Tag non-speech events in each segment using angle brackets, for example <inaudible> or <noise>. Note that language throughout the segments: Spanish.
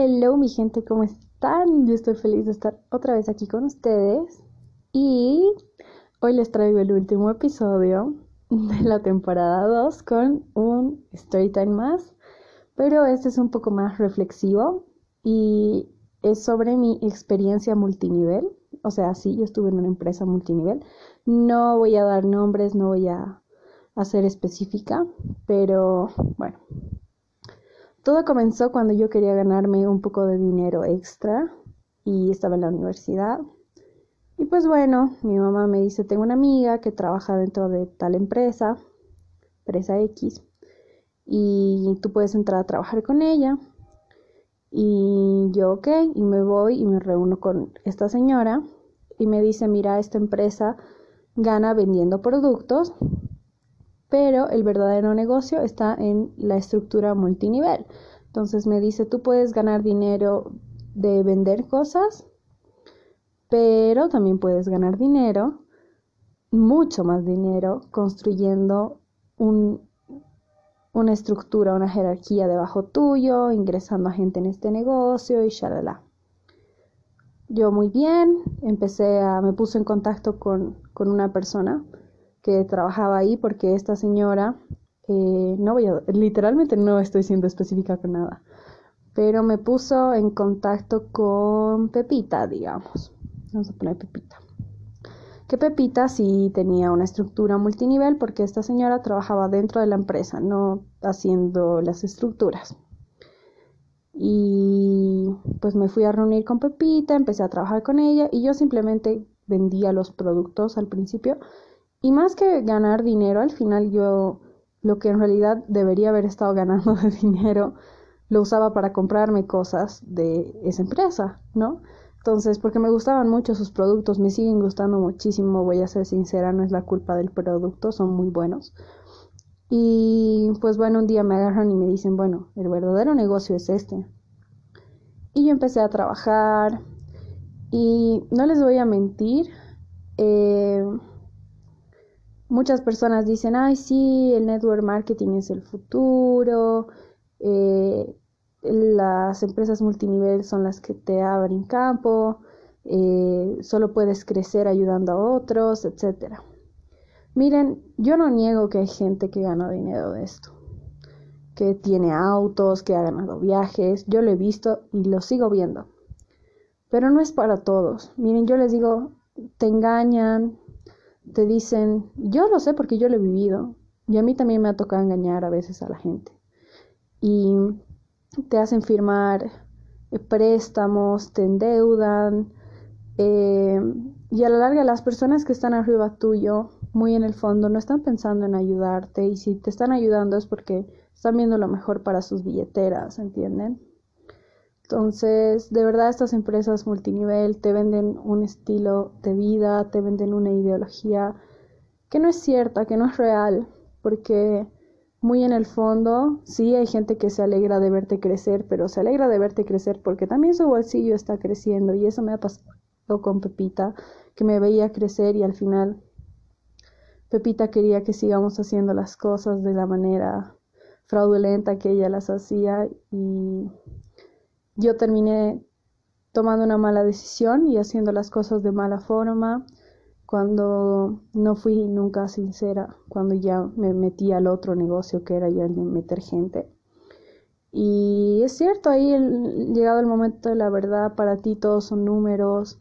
Hello mi gente, ¿cómo están? Yo estoy feliz de estar otra vez aquí con ustedes y hoy les traigo el último episodio de la temporada 2 con un story time más, pero este es un poco más reflexivo y es sobre mi experiencia multinivel, o sea, sí, yo estuve en una empresa multinivel, no voy a dar nombres, no voy a hacer específica, pero bueno, todo comenzó cuando yo quería ganarme un poco de dinero extra y estaba en la universidad. Y pues bueno, mi mamá me dice, tengo una amiga que trabaja dentro de tal empresa, empresa X, y tú puedes entrar a trabajar con ella. Y yo, ok, y me voy y me reúno con esta señora y me dice, mira, esta empresa gana vendiendo productos pero el verdadero negocio está en la estructura multinivel. Entonces me dice, tú puedes ganar dinero de vender cosas, pero también puedes ganar dinero, mucho más dinero, construyendo una estructura, una jerarquía debajo tuyo, ingresando a gente en este negocio y shalala. Yo muy bien, empecé a, me puse en contacto con, con una persona trabajaba ahí porque esta señora, eh, no voy a, literalmente no estoy siendo específica con nada, pero me puso en contacto con Pepita, digamos. Vamos a poner Pepita. Que Pepita sí tenía una estructura multinivel porque esta señora trabajaba dentro de la empresa, no haciendo las estructuras. Y pues me fui a reunir con Pepita, empecé a trabajar con ella y yo simplemente vendía los productos al principio y más que ganar dinero, al final yo lo que en realidad debería haber estado ganando <laughs> de dinero, lo usaba para comprarme cosas de esa empresa, ¿no? Entonces, porque me gustaban mucho sus productos, me siguen gustando muchísimo, voy a ser sincera, no es la culpa del producto, son muy buenos. Y pues bueno, un día me agarran y me dicen, bueno, el verdadero negocio es este. Y yo empecé a trabajar y no les voy a mentir, eh, muchas personas dicen, ay, sí, el network marketing es el futuro, eh, las empresas multinivel son las que te abren campo, eh, solo puedes crecer ayudando a otros, etc. Miren, yo no niego que hay gente que gana dinero de esto, que tiene autos, que ha ganado viajes, yo lo he visto y lo sigo viendo, pero no es para todos. Miren, yo les digo, te engañan, te dicen, yo lo sé porque yo lo he vivido, y a mí también me ha tocado engañar a veces a la gente. Y te hacen firmar eh, préstamos, te endeudan, eh, y a la larga las personas que están arriba tuyo, muy en el fondo, no están pensando en ayudarte, y si te están ayudando es porque están viendo lo mejor para sus billeteras, ¿entienden? Entonces, de verdad estas empresas multinivel te venden un estilo de vida, te venden una ideología que no es cierta, que no es real, porque muy en el fondo sí hay gente que se alegra de verte crecer, pero se alegra de verte crecer porque también su bolsillo está creciendo y eso me ha pasado con Pepita, que me veía crecer y al final Pepita quería que sigamos haciendo las cosas de la manera fraudulenta que ella las hacía y yo terminé tomando una mala decisión y haciendo las cosas de mala forma cuando no fui nunca sincera, cuando ya me metí al otro negocio que era ya el de meter gente. Y es cierto, ahí llegado el momento de la verdad, para ti todos son números,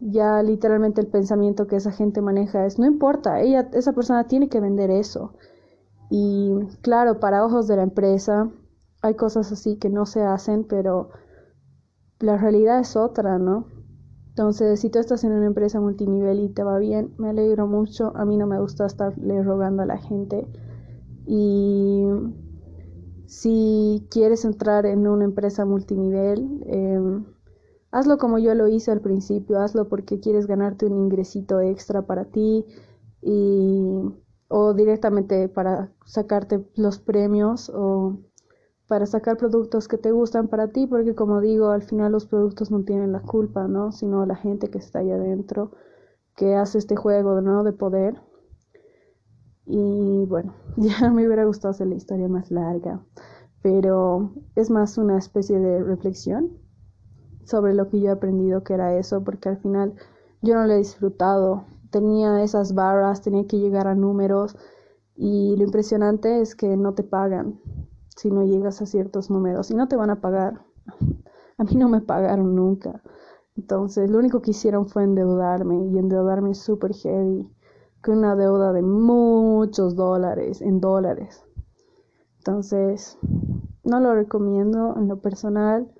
ya literalmente el pensamiento que esa gente maneja es, no importa, ella, esa persona tiene que vender eso. Y claro, para ojos de la empresa hay cosas así que no se hacen, pero la realidad es otra, ¿no? Entonces, si tú estás en una empresa multinivel y te va bien, me alegro mucho. A mí no me gusta estarle rogando a la gente. Y si quieres entrar en una empresa multinivel, em, hazlo como yo lo hice al principio. Hazlo porque quieres ganarte un ingresito extra para ti y, o directamente para sacarte los premios o para sacar productos que te gustan para ti, porque como digo, al final los productos no tienen la culpa, ¿no? Sino la gente que está ahí adentro, que hace este juego, ¿no? De poder. Y bueno, <laughs> ya me hubiera gustado hacer la historia más larga. pero es más una especie de reflexión sobre lo que yo he aprendido que era eso, porque al final yo no lo he disfrutado. Tenía esas barras, tenía que llegar a números y lo impresionante es que no te pagan si no llegas a ciertos números y no te van a pagar. <laughs> A mí no me pagaron nunca. Entonces, lo único que hicieron fue endeudarme y endeudarme súper heavy, con una deuda de muchos dólares, en dólares. Entonces, no lo recomiendo en lo personal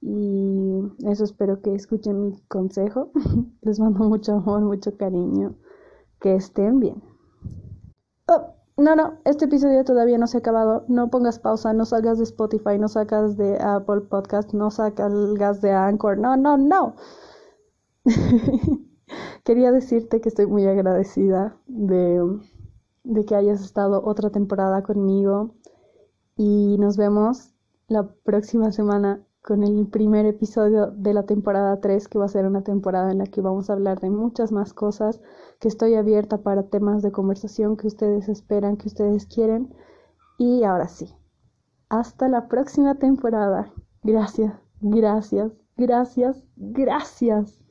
y eso espero que escuchen mi consejo. <laughs> Les mando mucho amor, mucho cariño. Que estén bien. Oh, no, no, este episodio todavía no se ha acabado. No pongas pausa, no salgas de Spotify, no sacas de Apple Podcast, no salgas de Anchor. No, no, no. <laughs> Quería decirte que estoy muy agradecida de, de que hayas estado otra temporada conmigo y nos vemos la próxima semana con el primer episodio de la temporada 3, que va a ser una temporada en la que vamos a hablar de muchas más cosas, que estoy abierta para temas de conversación que ustedes esperan, que ustedes quieren. Y ahora sí, hasta la próxima temporada. Gracias, gracias, gracias, gracias.